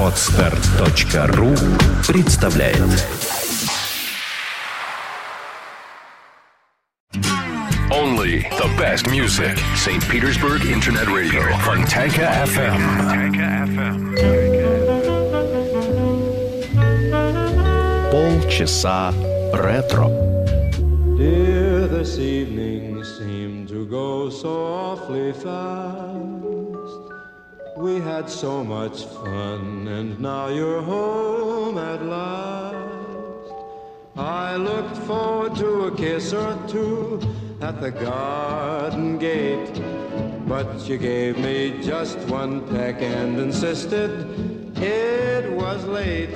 Отстар.ру представляет Only the best music. St. Petersburg Internet Radio. Fontanka FM. Полчаса ретро. Dear, this evening seemed to go so awfully fast. We had so much fun, and now you're home at last. I looked forward to a kiss or two at the garden gate, but you gave me just one peck and insisted it was late.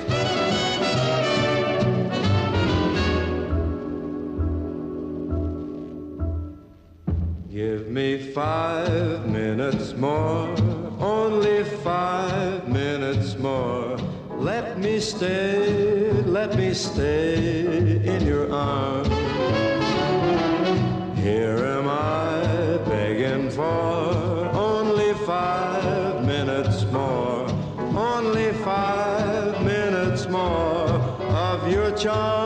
Give me five minutes more, only five minutes more. Let me stay, let me stay in your arms. Here am I begging for only five minutes more, only five minutes more of your charm.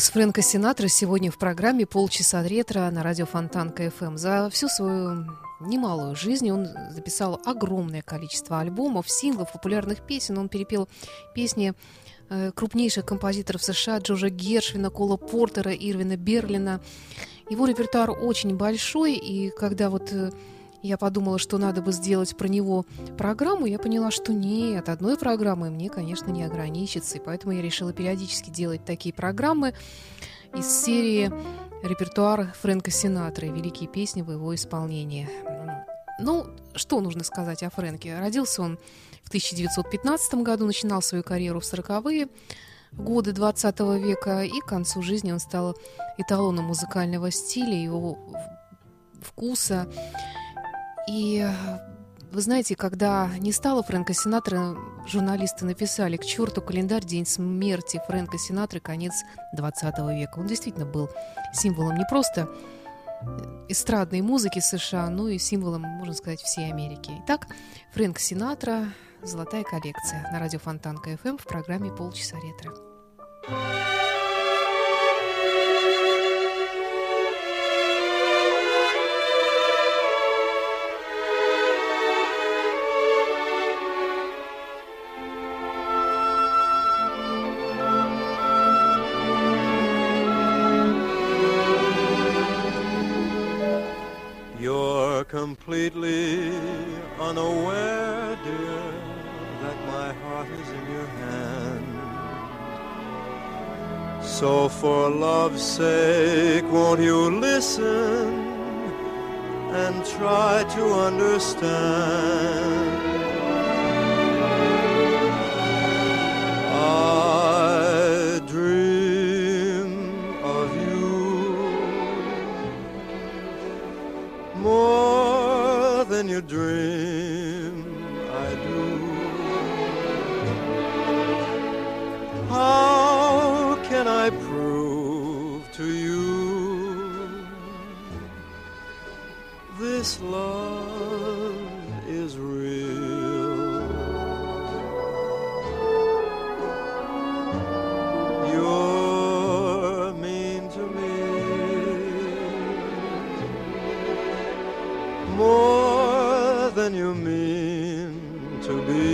Голос Фрэнка Синатра сегодня в программе «Полчаса ретро» на радио Фонтанка FM. За всю свою немалую жизнь он записал огромное количество альбомов, синглов, популярных песен. Он перепел песни э, крупнейших композиторов США Джорджа Гершвина, Кола Портера, Ирвина Берлина. Его репертуар очень большой, и когда вот э, я подумала, что надо бы сделать про него программу, я поняла, что нет, одной программы мне, конечно, не ограничится, и поэтому я решила периодически делать такие программы из серии репертуар Фрэнка Синатра и великие песни в его исполнении. Ну, что нужно сказать о Фрэнке? Родился он в 1915 году, начинал свою карьеру в 40-е годы 20 века, и к концу жизни он стал эталоном музыкального стиля, его вкуса. И вы знаете, когда не стало Фрэнка Синатра, журналисты написали «К черту календарь, день смерти Фрэнка Синатры, конец 20 века». Он действительно был символом не просто эстрадной музыки США, но и символом, можно сказать, всей Америки. Итак, Фрэнк Синатра «Золотая коллекция» на радио Фонтанка FM в программе «Полчаса ретро». Sake, won't you listen and try to understand? I dream of you more than you dream I do. How can I this love is real? You're mean to me more than you mean to be.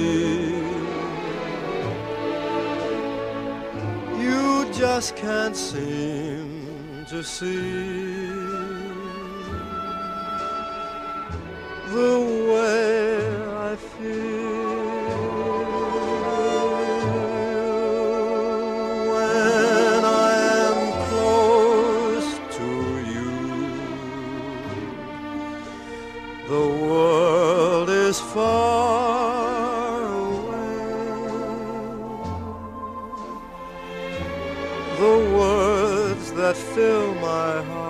You just can't seem to see The world is far away. The words that fill my heart,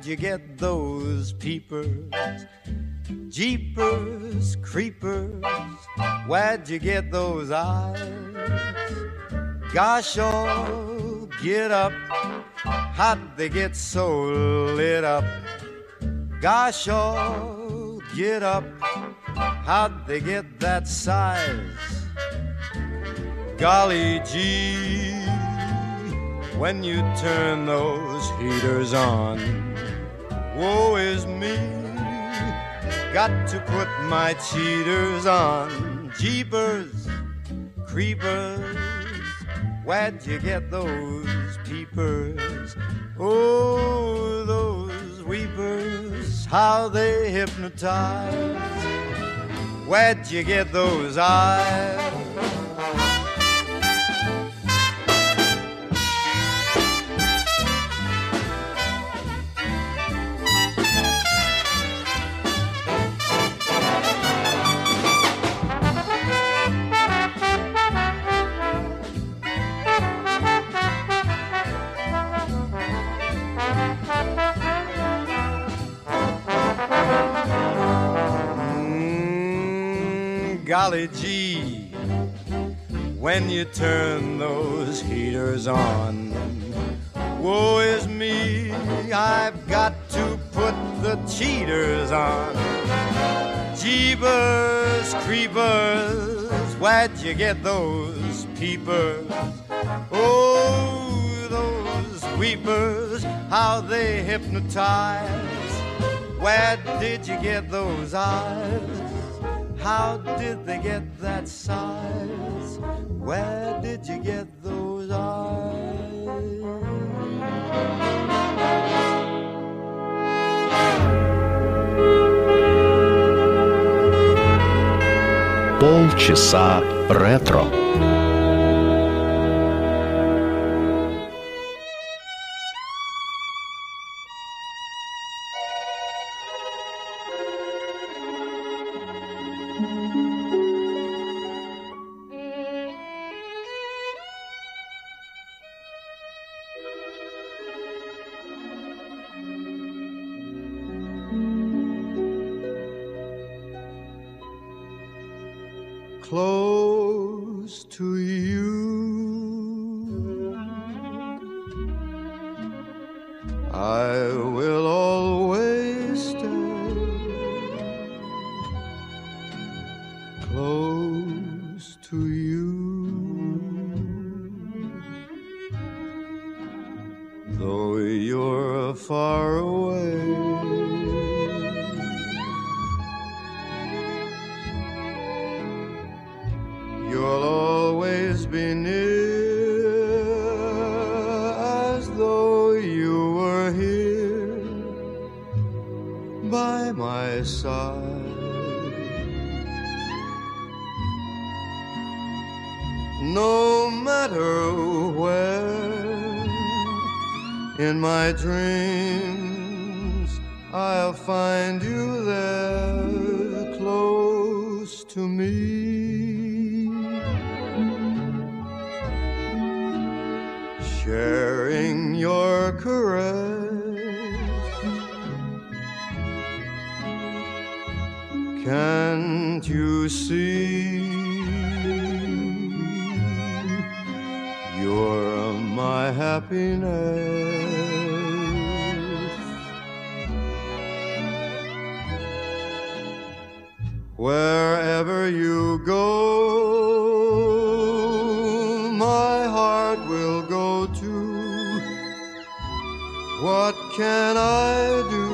where'd you get those peepers? Jeepers, creepers, where'd you get those eyes? Gosh, oh, get up, how'd they get so lit up? Gosh, oh, get up, how'd they get that size? Golly gee, when you turn those heaters on, Got to put my cheaters on. Jeepers, creepers, where'd you get those peepers? Oh, those weepers, how they hypnotize. Where'd you get those eyes? Golly gee, when you turn those heaters on, woe is me, I've got to put the cheaters on. Jeebus creepers, where'd you get those peepers? Oh, those weepers, how they hypnotize. Where did you get those eyes? How did they get that size? Where did you get those eyes? Полчаса ретро. Close to you. In my dreams I'll find you there close to me. Sharing your caress. Can't you see? You're my happiness. Wherever you go, my heart will go too. What can I do?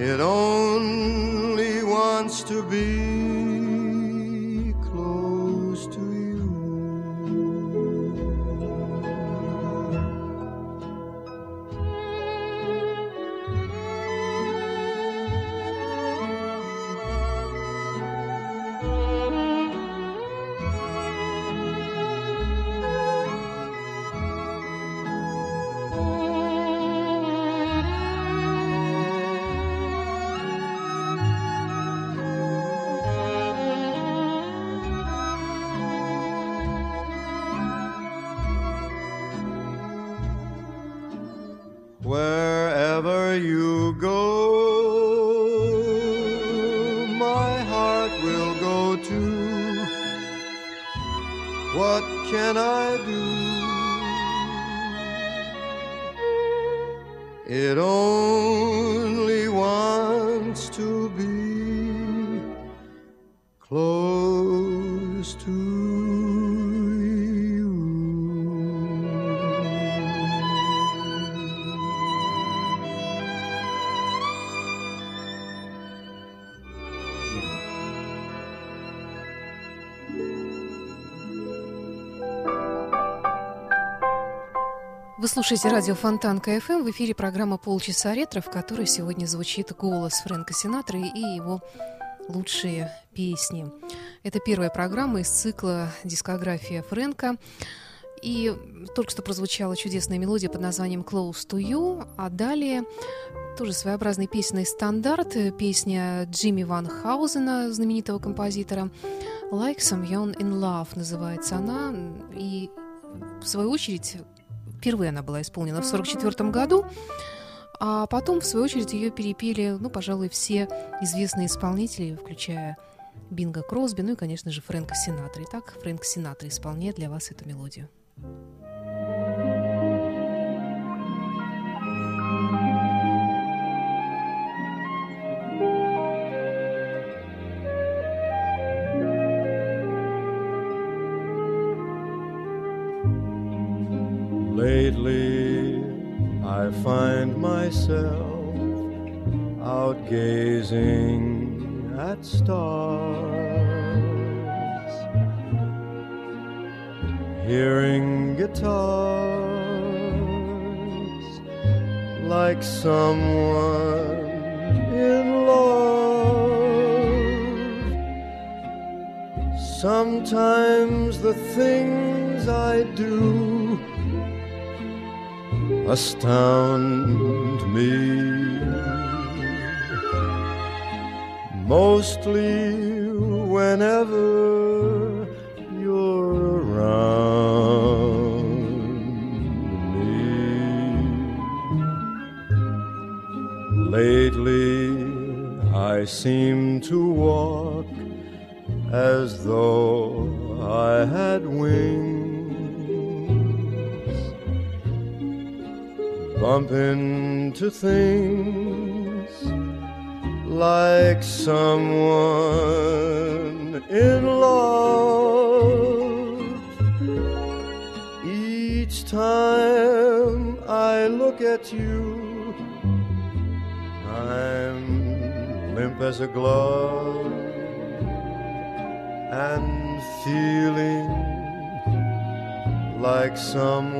It only wants to be Вы слушаете радио Фонтан КФМ. В эфире программа «Полчаса ретро», в которой сегодня звучит голос Фрэнка Синатры и его лучшие песни. Это первая программа из цикла «Дискография Фрэнка». И только что прозвучала чудесная мелодия под названием «Close to You», а далее тоже своеобразный песенный стандарт, песня Джимми Ван Хаузена, знаменитого композитора, «Like Someone in Love» называется она, и в свою очередь впервые она была исполнена в 1944 году, а потом, в свою очередь, ее перепели, ну, пожалуй, все известные исполнители, включая Бинга Кросби, ну и, конечно же, Фрэнка Синатра. Итак, Фрэнк Синатра исполняет для вас эту мелодию. Myself out gazing at stars, hearing guitars like someone in love. Sometimes the things I do astound me. Mostly whenever you're around me. Lately, I seem to walk as though Bump into things like someone in love. Each time I look at you, I'm limp as a glove and feeling like someone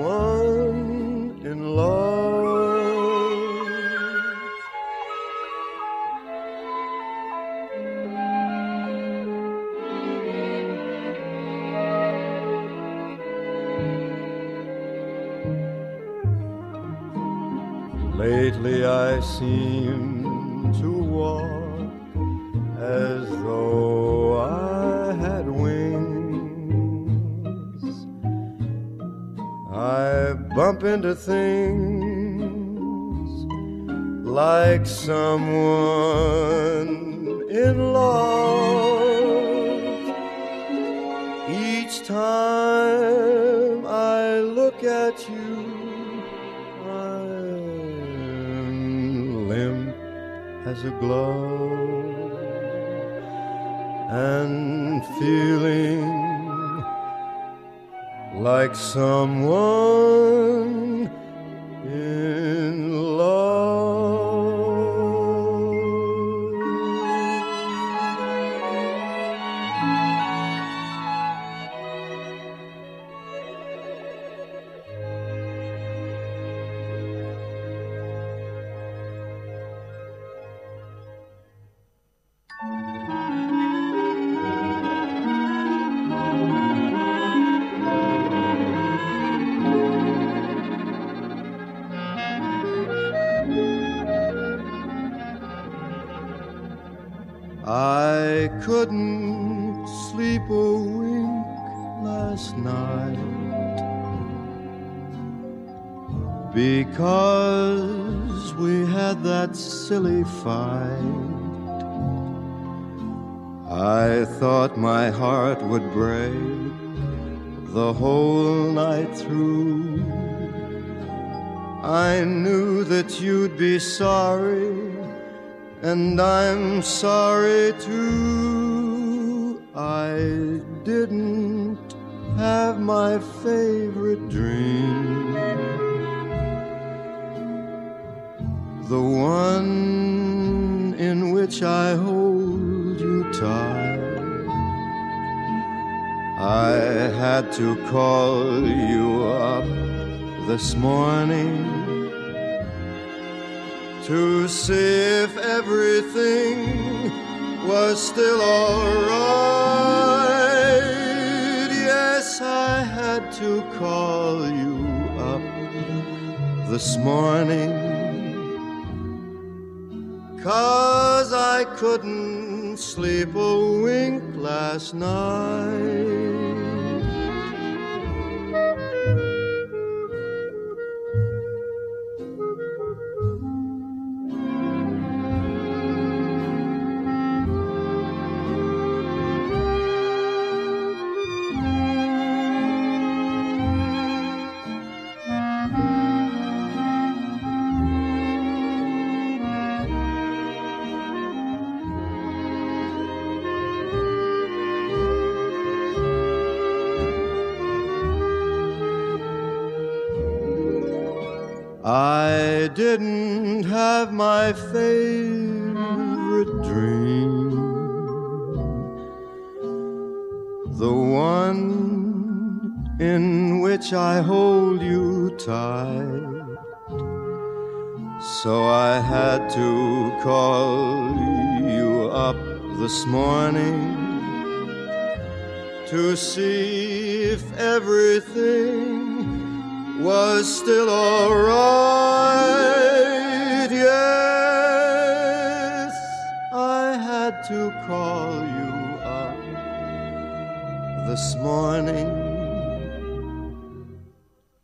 Lately I seem to walk as though I had wings. I bump into things like someone in love. Each time as a glove and feeling like someone and I'm sorry too. I didn't have my favorite dream, the one in which I hold you tight. I had to call you up this morning to see if everything was still alright. Yes, I had to call you up this morning. Cause I couldn't sleep a wink last night. Didn't have my favorite dream, the one in which I hold you tight. So I had to call you up this morning to see if everything was still alright. Yes, I had to call you up this morning.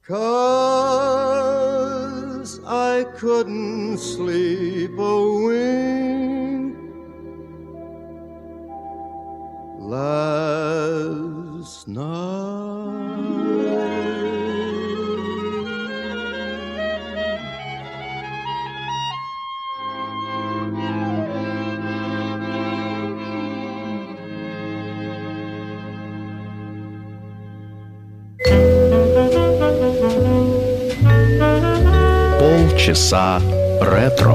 Cause I couldn't sleep a wink last night. часа ретро.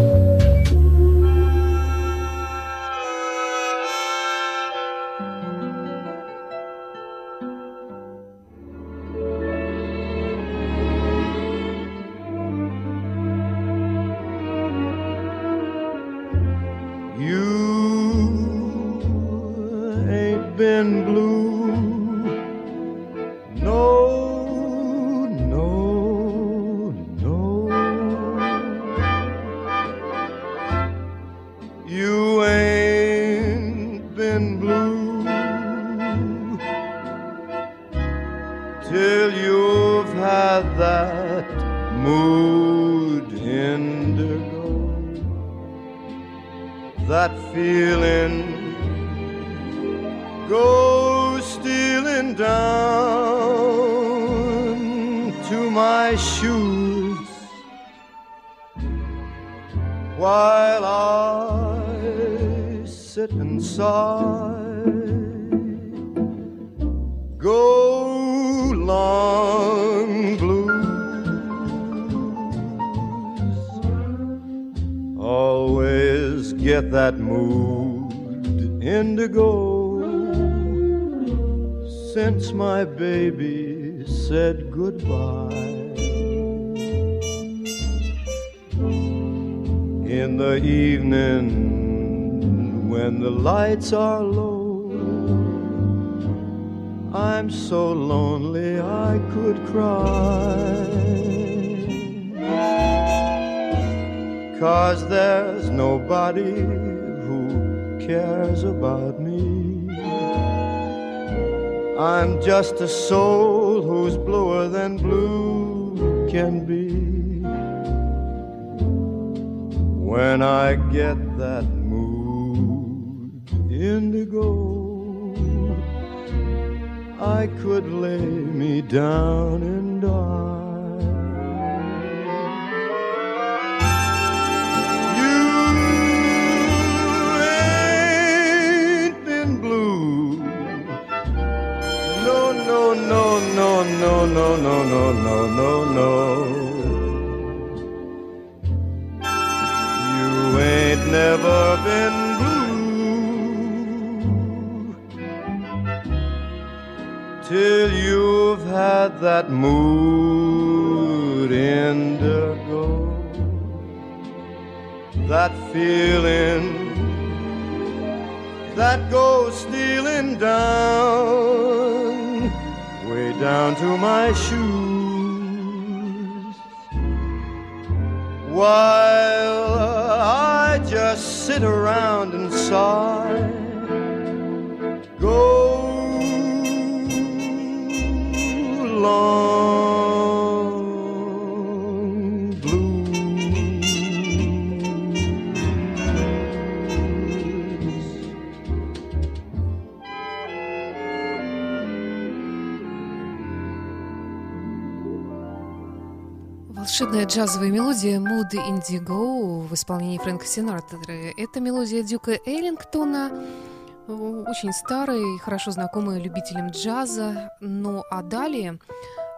You ain't been blue that moved indigo since my baby said goodbye. In the evening, when the lights are low, I'm so lonely I could cry. Cause there's nobody cares about me. I'm just a soul who's bluer than blue can be. When I get that mood indigo, I could lay me down and die. Волшебная джазовая мелодия «Mood Indigo» в исполнении Фрэнка Синатры. Это мелодия Дюка Эллингтона, очень старый, хорошо знакомый любителям джаза. Ну а далее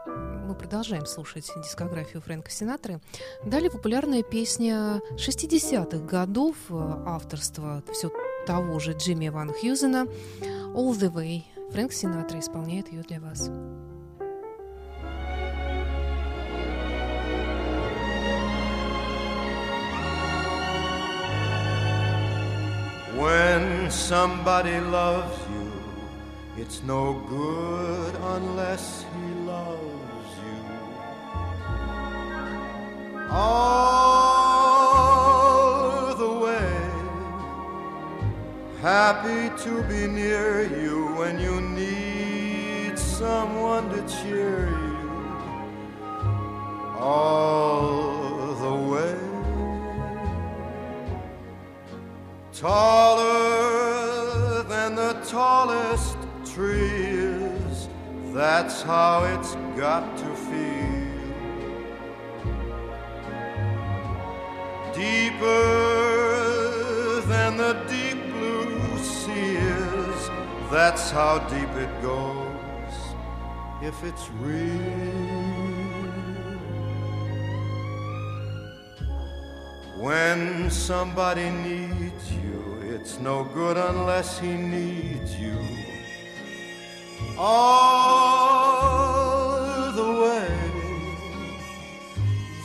мы продолжаем слушать дискографию Фрэнка Синатры. Далее популярная песня 60-х годов авторства все того же Джимми Ван Хьюзена «All the Way». Фрэнк Синатра исполняет ее для вас. When somebody loves you, it's no good unless he loves you. All the way, happy to be near you when you need someone to cheer you. All the way the tallest tree is, that's how it's got to feel. Deeper than the deep blue sea is, that's how deep it goes if it's real. When somebody needs you, it's no good unless he needs you. All the way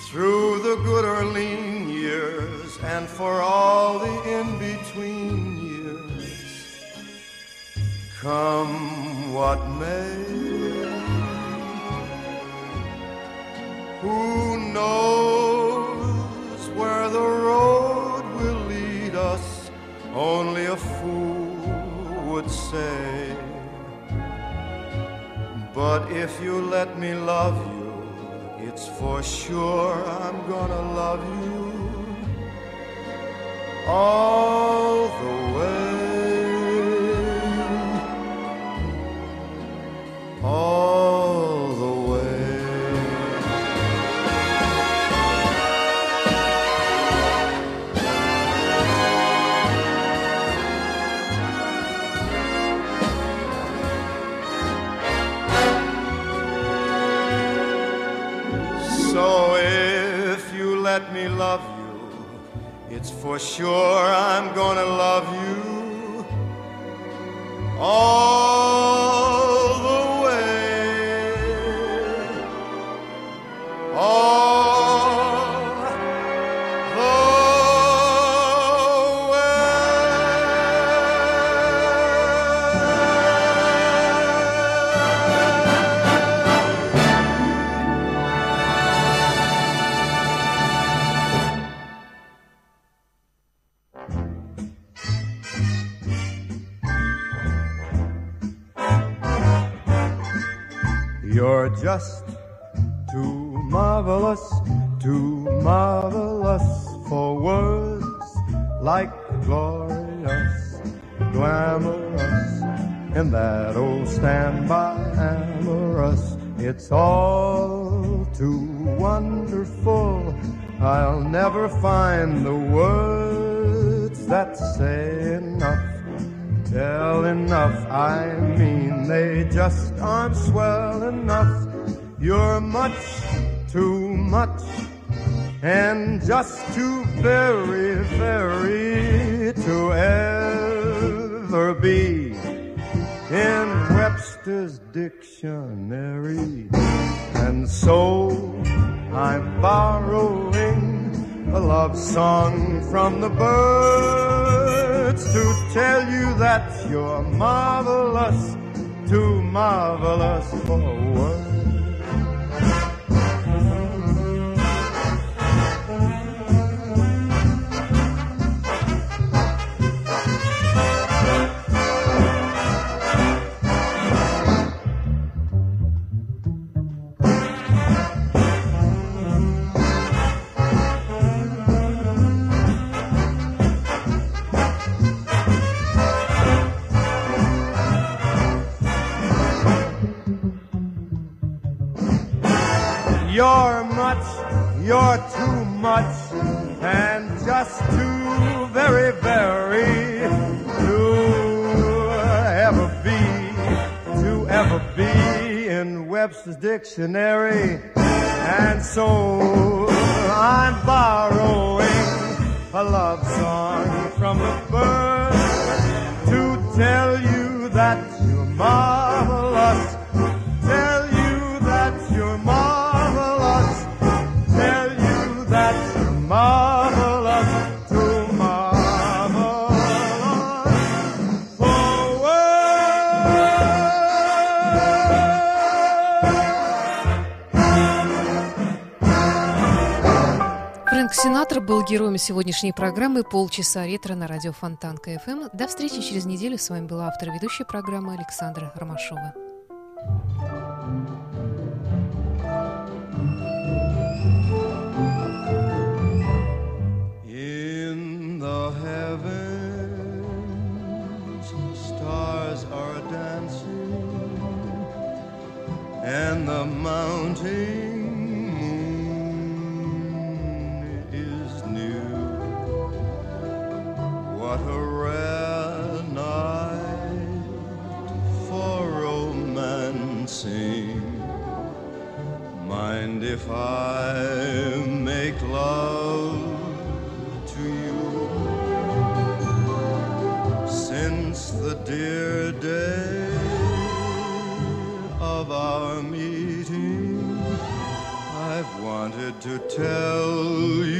through the good or lean years and for all the in between years. Come what may. Who knows Only a fool would say. But if you let me love you, it's for sure I'm gonna love you all let me love you, it's for sure I'm gonna love you. All marvelous, too marvelous for words like glorious, glamorous, and that old standby amorous. It's all too wonderful. I'll never find the words that say enough. Tell enough, I mean, they just aren't swell enough. You're much too much and just too very, very to ever be in Webster's dictionary. And so I'm borrowing a love song from the birds to tell you that you're marvelous, too marvelous for words. You're much, you're too much, and just too very, very to ever be, to ever be in Webster's dictionary. And so I'm borrowing a love song from the birds to tell you that you're marvelous. Сенатор был героем сегодняшней программы «Полчаса ретро» на радио Фонтан КФМ. До встречи через неделю. С вами была автор ведущей программы Александра Ромашова. In the heavens, stars are dancing, and the mountains What a rare night for romancing. Mind if I make love to you? Since the dear day of our meeting, I've wanted to tell you